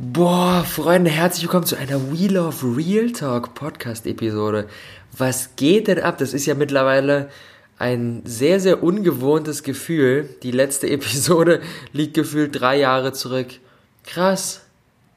Boah, Freunde, herzlich willkommen zu einer We Love Real Talk Podcast Episode. Was geht denn ab? Das ist ja mittlerweile ein sehr, sehr ungewohntes Gefühl. Die letzte Episode liegt gefühlt drei Jahre zurück. Krass.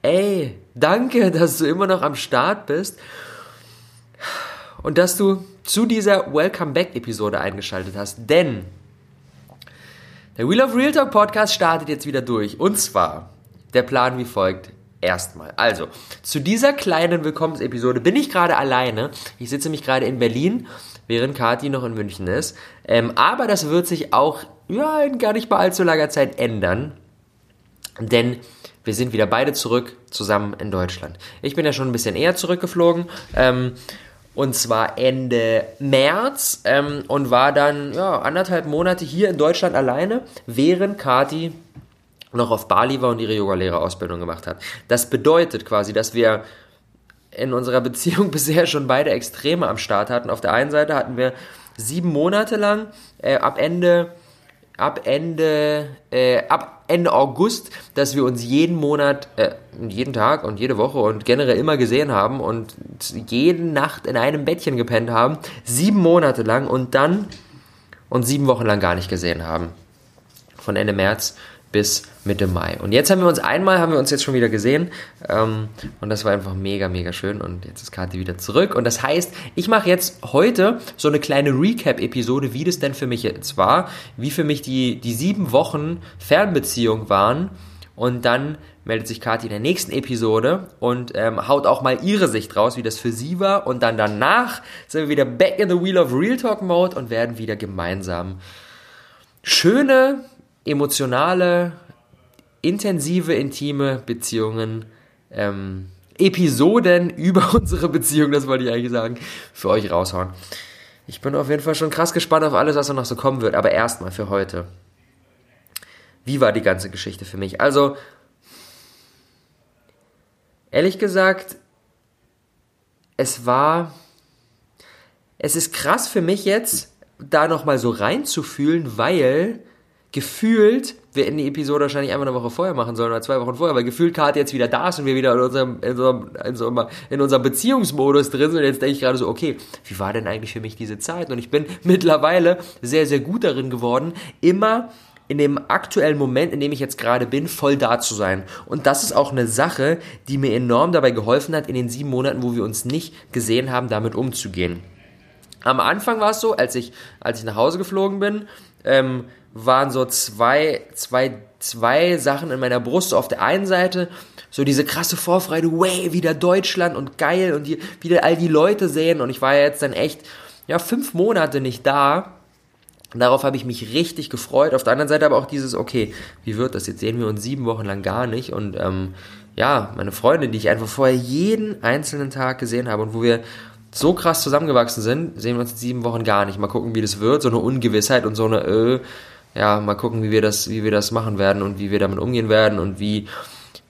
Ey, danke, dass du immer noch am Start bist und dass du zu dieser Welcome Back Episode eingeschaltet hast. Denn der We Love Real Talk Podcast startet jetzt wieder durch. Und zwar der Plan wie folgt. Erstmal. Also, zu dieser kleinen Willkommensepisode bin ich gerade alleine. Ich sitze nämlich gerade in Berlin, während Kati noch in München ist. Ähm, aber das wird sich auch ja, in gar nicht mal allzu langer Zeit ändern. Denn wir sind wieder beide zurück zusammen in Deutschland. Ich bin ja schon ein bisschen eher zurückgeflogen. Ähm, und zwar Ende März ähm, und war dann ja, anderthalb Monate hier in Deutschland alleine, während Kati noch auf Bali war und ihre Yogalehrerausbildung gemacht hat. Das bedeutet quasi, dass wir in unserer Beziehung bisher schon beide Extreme am Start hatten. Auf der einen Seite hatten wir sieben Monate lang äh, ab Ende ab Ende äh, ab Ende August, dass wir uns jeden Monat, äh, jeden Tag und jede Woche und generell immer gesehen haben und jede Nacht in einem Bettchen gepennt haben, sieben Monate lang und dann und sieben Wochen lang gar nicht gesehen haben. Von Ende März bis Mitte Mai. Und jetzt haben wir uns einmal, haben wir uns jetzt schon wieder gesehen ähm, und das war einfach mega, mega schön. Und jetzt ist Kathi wieder zurück. Und das heißt, ich mache jetzt heute so eine kleine Recap-Episode, wie das denn für mich jetzt war, wie für mich die, die sieben Wochen Fernbeziehung waren. Und dann meldet sich Kathi in der nächsten Episode und ähm, haut auch mal ihre Sicht raus, wie das für sie war. Und dann danach sind wir wieder back in the Wheel of Real Talk Mode und werden wieder gemeinsam schöne emotionale, intensive, intime Beziehungen, ähm, Episoden über unsere Beziehung, das wollte ich eigentlich sagen, für euch raushauen. Ich bin auf jeden Fall schon krass gespannt auf alles, was noch so kommen wird, aber erstmal für heute. Wie war die ganze Geschichte für mich? Also, ehrlich gesagt, es war, es ist krass für mich jetzt, da nochmal so reinzufühlen, weil gefühlt, wir hätten die Episode wahrscheinlich einmal eine Woche vorher machen sollen oder zwei Wochen vorher, weil gefühlt Karte jetzt wieder da ist und wir wieder in unserem, in unserem, in unserem, in unserem Beziehungsmodus drin sind und jetzt denke ich gerade so, okay, wie war denn eigentlich für mich diese Zeit? Und ich bin mittlerweile sehr, sehr gut darin geworden, immer in dem aktuellen Moment, in dem ich jetzt gerade bin, voll da zu sein. Und das ist auch eine Sache, die mir enorm dabei geholfen hat, in den sieben Monaten, wo wir uns nicht gesehen haben, damit umzugehen. Am Anfang war es so, als ich, als ich nach Hause geflogen bin, ähm, waren so zwei, zwei, zwei Sachen in meiner Brust. So auf der einen Seite so diese krasse Vorfreude, way, wieder Deutschland und geil und die, wieder all die Leute sehen. Und ich war ja jetzt dann echt, ja, fünf Monate nicht da. Darauf habe ich mich richtig gefreut. Auf der anderen Seite aber auch dieses, okay, wie wird das? Jetzt sehen wir uns sieben Wochen lang gar nicht. Und ähm, ja, meine Freundin, die ich einfach vorher jeden einzelnen Tag gesehen habe und wo wir so krass zusammengewachsen sind, sehen wir uns in sieben Wochen gar nicht. Mal gucken, wie das wird. So eine Ungewissheit und so eine, äh, ja, mal gucken, wie wir das, wie wir das machen werden und wie wir damit umgehen werden und wie,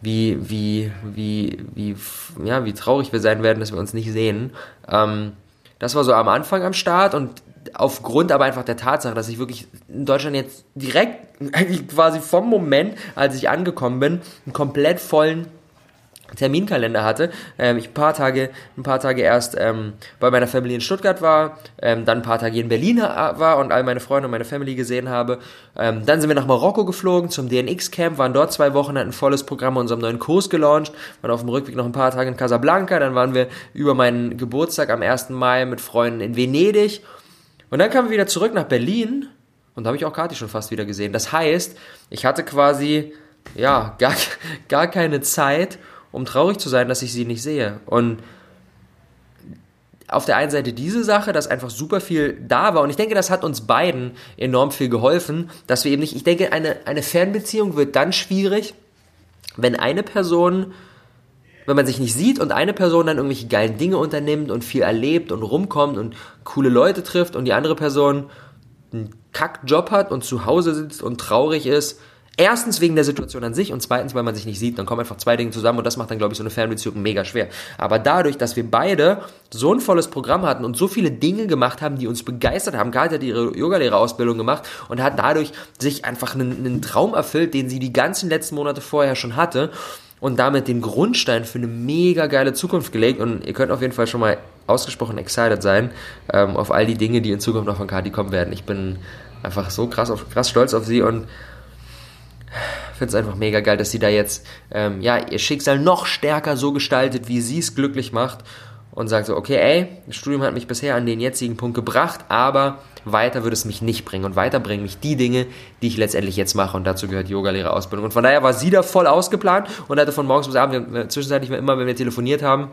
wie, wie, wie, wie, ja, wie traurig wir sein werden, dass wir uns nicht sehen. Ähm, das war so am Anfang am Start und aufgrund aber einfach der Tatsache, dass ich wirklich in Deutschland jetzt direkt, eigentlich quasi vom Moment, als ich angekommen bin, einen komplett vollen Terminkalender hatte. Ähm, ich ein paar Tage, ein paar Tage erst ähm, bei meiner Family in Stuttgart war, ähm, dann ein paar Tage in Berlin war und all meine Freunde und meine Family gesehen habe. Ähm, dann sind wir nach Marokko geflogen zum DNX Camp, waren dort zwei Wochen, hatten ein volles Programm unserem neuen Kurs gelauncht, waren auf dem Rückweg noch ein paar Tage in Casablanca, dann waren wir über meinen Geburtstag am 1. Mai mit Freunden in Venedig und dann kamen wir wieder zurück nach Berlin und da habe ich auch Kati schon fast wieder gesehen. Das heißt, ich hatte quasi ja gar, gar keine Zeit um traurig zu sein, dass ich sie nicht sehe. Und auf der einen Seite diese Sache, dass einfach super viel da war. Und ich denke, das hat uns beiden enorm viel geholfen, dass wir eben nicht, ich denke, eine, eine Fernbeziehung wird dann schwierig, wenn eine Person, wenn man sich nicht sieht und eine Person dann irgendwelche geilen Dinge unternimmt und viel erlebt und rumkommt und coole Leute trifft und die andere Person einen Kackjob hat und zu Hause sitzt und traurig ist Erstens wegen der Situation an sich und zweitens, weil man sich nicht sieht. Dann kommen einfach zwei Dinge zusammen und das macht dann, glaube ich, so eine Fernbeziehung mega schwer. Aber dadurch, dass wir beide so ein volles Programm hatten und so viele Dinge gemacht haben, die uns begeistert haben, Kati hat ihre Yogalehrerausbildung gemacht und hat dadurch sich einfach einen, einen Traum erfüllt, den sie die ganzen letzten Monate vorher schon hatte. und damit den Grundstein für eine mega geile Zukunft gelegt. Und ihr könnt auf jeden Fall schon mal ausgesprochen excited sein ähm, auf all die Dinge, die in Zukunft noch von Kati kommen werden. Ich bin einfach so krass, auf, krass stolz auf sie und finde es einfach mega geil, dass sie da jetzt ähm, ja ihr Schicksal noch stärker so gestaltet, wie sie es glücklich macht und sagt so, okay, ey, das Studium hat mich bisher an den jetzigen Punkt gebracht, aber weiter würde es mich nicht bringen und weiter bringen mich die Dinge, die ich letztendlich jetzt mache und dazu gehört Yogalehrerausbildung. Und von daher war sie da voll ausgeplant und hatte von morgens bis abends, zwischenzeitlich immer, wenn wir telefoniert haben,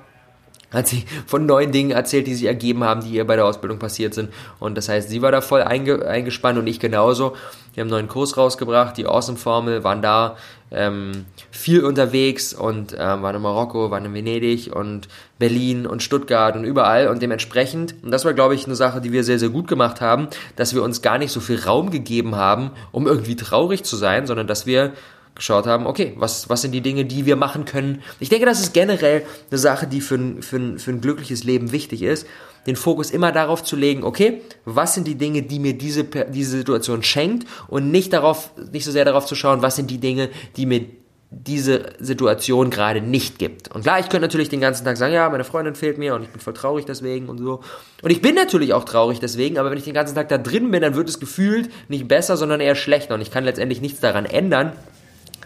hat sie von neuen Dingen erzählt, die sich ergeben haben, die ihr bei der Ausbildung passiert sind. Und das heißt, sie war da voll einge eingespannt und ich genauso. Wir haben einen neuen Kurs rausgebracht, die Awesome-Formel, waren da ähm, viel unterwegs und äh, waren in Marokko, waren in Venedig und Berlin und Stuttgart und überall. Und dementsprechend, und das war, glaube ich, eine Sache, die wir sehr, sehr gut gemacht haben, dass wir uns gar nicht so viel Raum gegeben haben, um irgendwie traurig zu sein, sondern dass wir geschaut haben, okay, was, was sind die Dinge, die wir machen können. Ich denke, das ist generell eine Sache, die für ein, für für ein glückliches Leben wichtig ist, den Fokus immer darauf zu legen, okay, was sind die Dinge, die mir diese, diese Situation schenkt und nicht darauf, nicht so sehr darauf zu schauen, was sind die Dinge, die mir diese Situation gerade nicht gibt. Und klar, ich könnte natürlich den ganzen Tag sagen, ja, meine Freundin fehlt mir und ich bin voll traurig deswegen und so. Und ich bin natürlich auch traurig deswegen, aber wenn ich den ganzen Tag da drin bin, dann wird es gefühlt nicht besser, sondern eher schlechter und ich kann letztendlich nichts daran ändern,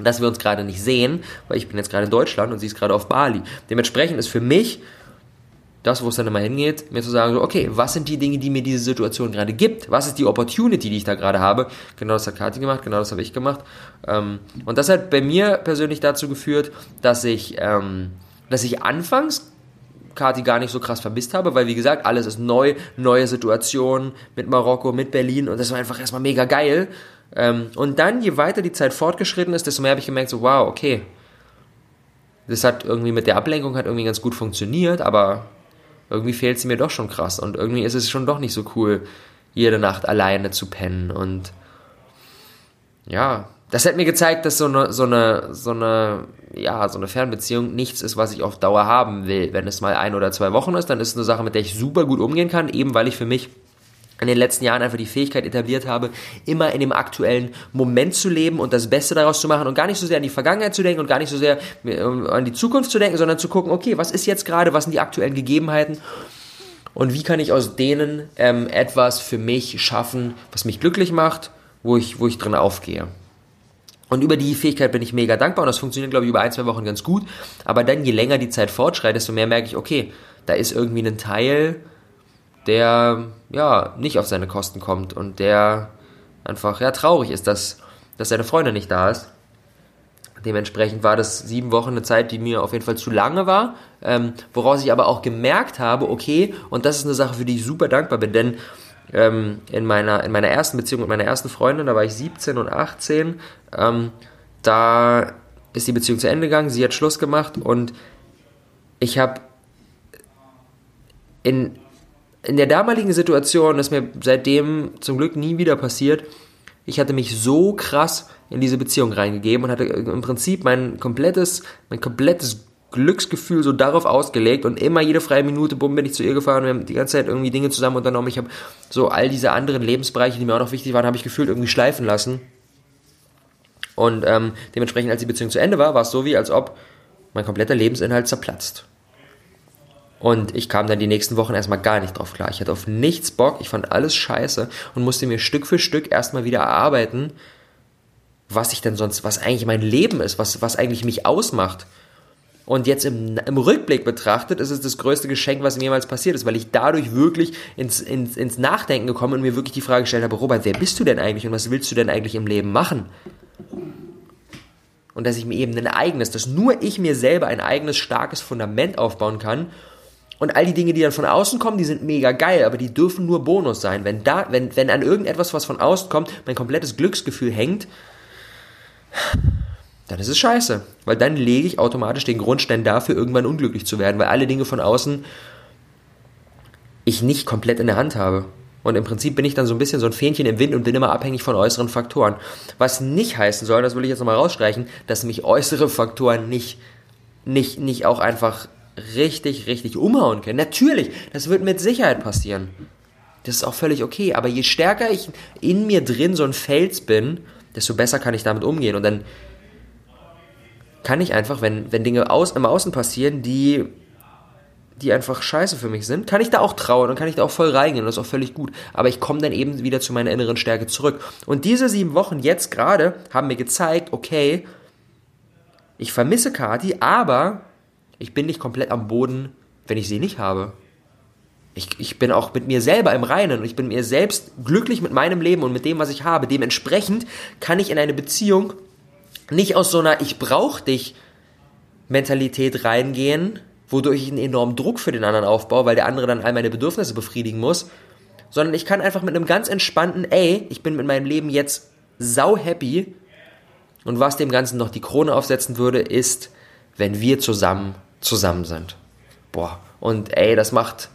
dass wir uns gerade nicht sehen, weil ich bin jetzt gerade in Deutschland und sie ist gerade auf Bali. Dementsprechend ist für mich das, wo es dann immer hingeht, mir zu sagen, okay, was sind die Dinge, die mir diese Situation gerade gibt? Was ist die Opportunity, die ich da gerade habe? Genau das hat Kathi gemacht, genau das habe ich gemacht. Ähm, und das hat bei mir persönlich dazu geführt, dass ich, ähm, dass ich anfangs Kati gar nicht so krass vermisst habe, weil wie gesagt, alles ist neu, neue Situation mit Marokko, mit Berlin und das war einfach erstmal mega geil. Ähm, und dann, je weiter die Zeit fortgeschritten ist, desto mehr habe ich gemerkt, so wow, okay, das hat irgendwie mit der Ablenkung hat irgendwie ganz gut funktioniert, aber irgendwie fehlt sie mir doch schon krass. Und irgendwie ist es schon doch nicht so cool, jede Nacht alleine zu pennen. Und ja, das hat mir gezeigt, dass so eine, so eine, so eine, ja, so eine Fernbeziehung nichts ist, was ich auf Dauer haben will. Wenn es mal ein oder zwei Wochen ist, dann ist es eine Sache, mit der ich super gut umgehen kann, eben weil ich für mich in den letzten Jahren einfach die Fähigkeit etabliert habe, immer in dem aktuellen Moment zu leben und das Beste daraus zu machen und gar nicht so sehr an die Vergangenheit zu denken und gar nicht so sehr ähm, an die Zukunft zu denken, sondern zu gucken, okay, was ist jetzt gerade, was sind die aktuellen Gegebenheiten und wie kann ich aus denen ähm, etwas für mich schaffen, was mich glücklich macht, wo ich, wo ich drin aufgehe. Und über die Fähigkeit bin ich mega dankbar und das funktioniert, glaube ich, über ein, zwei Wochen ganz gut. Aber dann, je länger die Zeit fortschreitet, desto mehr merke ich, okay, da ist irgendwie ein Teil, der ja nicht auf seine Kosten kommt und der einfach ja traurig ist, dass, dass seine Freundin nicht da ist. Dementsprechend war das sieben Wochen eine Zeit, die mir auf jeden Fall zu lange war, ähm, woraus ich aber auch gemerkt habe, okay, und das ist eine Sache, für die ich super dankbar bin, denn ähm, in, meiner, in meiner ersten Beziehung mit meiner ersten Freundin, da war ich 17 und 18, ähm, da ist die Beziehung zu Ende gegangen, sie hat Schluss gemacht und ich habe in in der damaligen Situation, das mir seitdem zum Glück nie wieder passiert, ich hatte mich so krass in diese Beziehung reingegeben und hatte im Prinzip mein komplettes, mein komplettes Glücksgefühl so darauf ausgelegt und immer jede freie Minute, bumm, bin ich zu ihr gefahren, wir haben die ganze Zeit irgendwie Dinge zusammen unternommen. Ich habe so all diese anderen Lebensbereiche, die mir auch noch wichtig waren, habe ich gefühlt irgendwie schleifen lassen. Und ähm, dementsprechend, als die Beziehung zu Ende war, war es so wie, als ob mein kompletter Lebensinhalt zerplatzt. Und ich kam dann die nächsten Wochen erstmal gar nicht drauf klar. Ich hatte auf nichts Bock, ich fand alles scheiße und musste mir Stück für Stück erstmal wieder erarbeiten, was ich denn sonst, was eigentlich mein Leben ist, was, was eigentlich mich ausmacht. Und jetzt im, im Rückblick betrachtet ist es das größte Geschenk, was mir jemals passiert ist, weil ich dadurch wirklich ins, ins, ins Nachdenken gekommen und mir wirklich die Frage gestellt habe, Robert, wer bist du denn eigentlich und was willst du denn eigentlich im Leben machen? Und dass ich mir eben ein eigenes, dass nur ich mir selber ein eigenes starkes Fundament aufbauen kann und all die Dinge, die dann von außen kommen, die sind mega geil, aber die dürfen nur Bonus sein. Wenn da, wenn, wenn an irgendetwas, was von außen kommt, mein komplettes Glücksgefühl hängt, dann ist es scheiße. Weil dann lege ich automatisch den Grundstein dafür, irgendwann unglücklich zu werden, weil alle Dinge von außen ich nicht komplett in der Hand habe. Und im Prinzip bin ich dann so ein bisschen so ein Fähnchen im Wind und bin immer abhängig von äußeren Faktoren. Was nicht heißen soll, das will ich jetzt nochmal rausstreichen, dass mich äußere Faktoren nicht, nicht, nicht auch einfach richtig, richtig umhauen können. Natürlich, das wird mit Sicherheit passieren. Das ist auch völlig okay. Aber je stärker ich in mir drin so ein Fels bin, desto besser kann ich damit umgehen. Und dann kann ich einfach, wenn, wenn Dinge aus, im Außen passieren, die, die einfach scheiße für mich sind, kann ich da auch trauen und kann ich da auch voll reingehen und das ist auch völlig gut. Aber ich komme dann eben wieder zu meiner inneren Stärke zurück. Und diese sieben Wochen jetzt gerade haben mir gezeigt, okay, ich vermisse Kati, aber ich bin nicht komplett am Boden, wenn ich sie nicht habe. Ich, ich bin auch mit mir selber im Reinen und ich bin mir selbst glücklich mit meinem Leben und mit dem, was ich habe. Dementsprechend kann ich in eine Beziehung nicht aus so einer Ich brauch dich Mentalität reingehen, wodurch ich einen enormen Druck für den anderen aufbaue, weil der andere dann all meine Bedürfnisse befriedigen muss, sondern ich kann einfach mit einem ganz entspannten, ey, ich bin mit meinem Leben jetzt sau happy und was dem Ganzen noch die Krone aufsetzen würde, ist, wenn wir zusammen zusammen sind. Boah, und ey, das macht,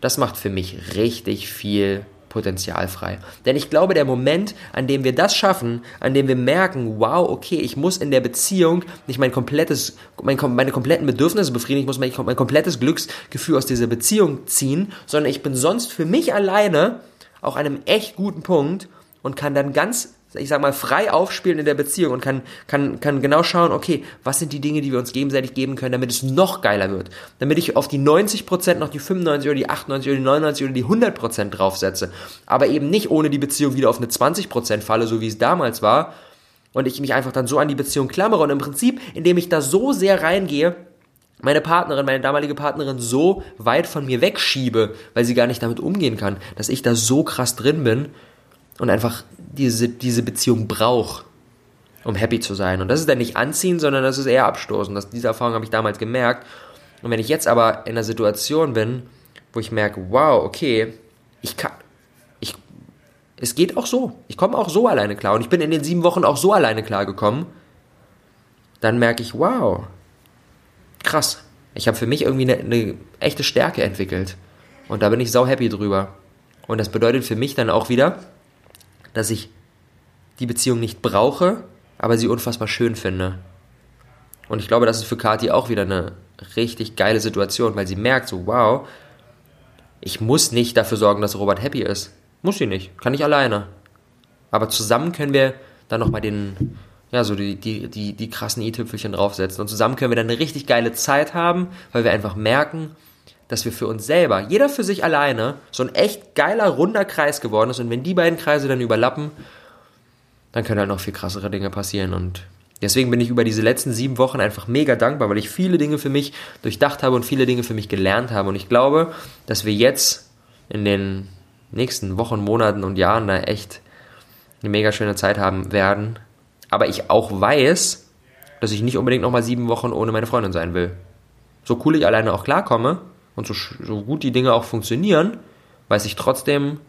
das macht für mich richtig viel Potenzial frei. Denn ich glaube, der Moment, an dem wir das schaffen, an dem wir merken, wow, okay, ich muss in der Beziehung nicht mein komplettes, mein, meine kompletten Bedürfnisse befriedigen, ich muss mein, mein komplettes Glücksgefühl aus dieser Beziehung ziehen, sondern ich bin sonst für mich alleine auch an einem echt guten Punkt und kann dann ganz ich sag mal, frei aufspielen in der Beziehung und kann, kann, kann genau schauen, okay, was sind die Dinge, die wir uns gegenseitig geben können, damit es noch geiler wird. Damit ich auf die 90% noch die 95 oder die 98 oder die 99 oder die 100% draufsetze. Aber eben nicht ohne die Beziehung wieder auf eine 20% falle, so wie es damals war. Und ich mich einfach dann so an die Beziehung klammere. Und im Prinzip, indem ich da so sehr reingehe, meine Partnerin, meine damalige Partnerin so weit von mir wegschiebe, weil sie gar nicht damit umgehen kann, dass ich da so krass drin bin und einfach diese, diese Beziehung braucht, um happy zu sein. Und das ist dann nicht anziehen, sondern das ist eher abstoßen. Das, diese Erfahrung habe ich damals gemerkt. Und wenn ich jetzt aber in einer Situation bin, wo ich merke, wow, okay, ich kann, ich, es geht auch so. Ich komme auch so alleine klar. Und ich bin in den sieben Wochen auch so alleine klar gekommen. Dann merke ich, wow, krass. Ich habe für mich irgendwie eine, eine echte Stärke entwickelt. Und da bin ich sau happy drüber. Und das bedeutet für mich dann auch wieder, dass ich die Beziehung nicht brauche, aber sie unfassbar schön finde. Und ich glaube, das ist für Kathi auch wieder eine richtig geile Situation, weil sie merkt so, wow, ich muss nicht dafür sorgen, dass Robert happy ist. Muss sie nicht, kann ich alleine. Aber zusammen können wir dann nochmal den, ja, so die, die, die, die krassen i-Tüpfelchen draufsetzen. Und zusammen können wir dann eine richtig geile Zeit haben, weil wir einfach merken, dass wir für uns selber, jeder für sich alleine, so ein echt geiler, runder Kreis geworden ist. Und wenn die beiden Kreise dann überlappen, dann können halt noch viel krassere Dinge passieren. Und deswegen bin ich über diese letzten sieben Wochen einfach mega dankbar, weil ich viele Dinge für mich durchdacht habe und viele Dinge für mich gelernt habe. Und ich glaube, dass wir jetzt in den nächsten Wochen, Monaten und Jahren da echt eine mega schöne Zeit haben werden. Aber ich auch weiß, dass ich nicht unbedingt nochmal sieben Wochen ohne meine Freundin sein will. So cool ich alleine auch klarkomme, und so, so gut die Dinge auch funktionieren, weiß ich trotzdem,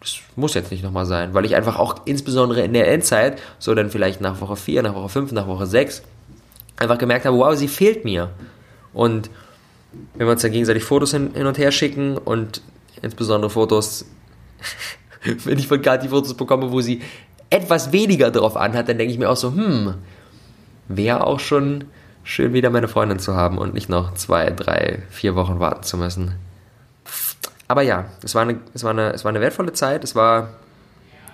das muss jetzt nicht nochmal sein, weil ich einfach auch insbesondere in der Endzeit, so dann vielleicht nach Woche 4, nach Woche 5, nach Woche 6, einfach gemerkt habe, wow, sie fehlt mir. Und wenn wir uns dann gegenseitig Fotos hin, hin und her schicken und insbesondere Fotos, wenn ich von Kathi Fotos bekomme, wo sie etwas weniger drauf anhat, dann denke ich mir auch so, hm, wäre auch schon schön wieder meine Freundin zu haben und nicht noch zwei, drei, vier Wochen warten zu müssen. Aber ja, es war eine, es war eine, es war eine wertvolle Zeit. Es war,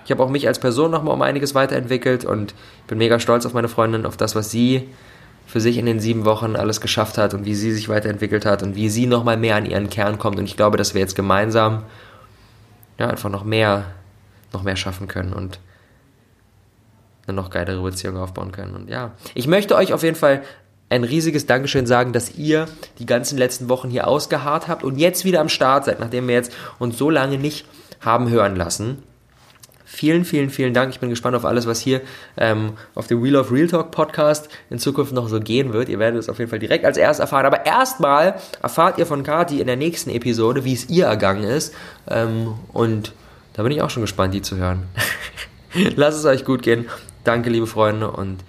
ich habe auch mich als Person nochmal um einiges weiterentwickelt und bin mega stolz auf meine Freundin, auf das, was sie für sich in den sieben Wochen alles geschafft hat und wie sie sich weiterentwickelt hat und wie sie nochmal mehr an ihren Kern kommt. Und ich glaube, dass wir jetzt gemeinsam ja, einfach noch mehr, noch mehr schaffen können und eine noch geilere Beziehung aufbauen können. Und ja, ich möchte euch auf jeden Fall ein riesiges Dankeschön sagen, dass ihr die ganzen letzten Wochen hier ausgeharrt habt und jetzt wieder am Start seid, nachdem wir jetzt uns so lange nicht haben hören lassen. Vielen, vielen, vielen Dank. Ich bin gespannt auf alles, was hier ähm, auf dem Wheel of Real Talk Podcast in Zukunft noch so gehen wird. Ihr werdet es auf jeden Fall direkt als erstes erfahren. Aber erstmal erfahrt ihr von Kati in der nächsten Episode, wie es ihr ergangen ist. Ähm, und da bin ich auch schon gespannt, die zu hören. Lasst es euch gut gehen. Danke, liebe Freunde. Und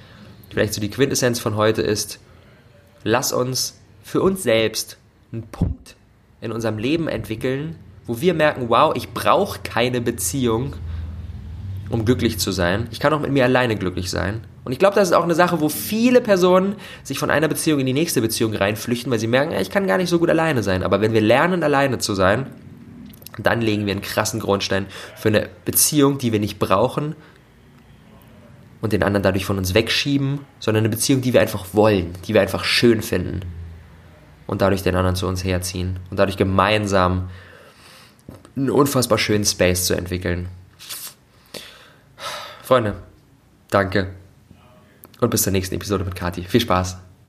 vielleicht so die Quintessenz von heute ist, lass uns für uns selbst einen Punkt in unserem Leben entwickeln, wo wir merken, wow, ich brauche keine Beziehung, um glücklich zu sein. Ich kann auch mit mir alleine glücklich sein. Und ich glaube, das ist auch eine Sache, wo viele Personen sich von einer Beziehung in die nächste Beziehung reinflüchten, weil sie merken, ich kann gar nicht so gut alleine sein. Aber wenn wir lernen, alleine zu sein, dann legen wir einen krassen Grundstein für eine Beziehung, die wir nicht brauchen, und den anderen dadurch von uns wegschieben, sondern eine Beziehung, die wir einfach wollen, die wir einfach schön finden und dadurch den anderen zu uns herziehen und dadurch gemeinsam einen unfassbar schönen Space zu entwickeln. Freunde, danke und bis zur nächsten Episode mit Kati. Viel Spaß!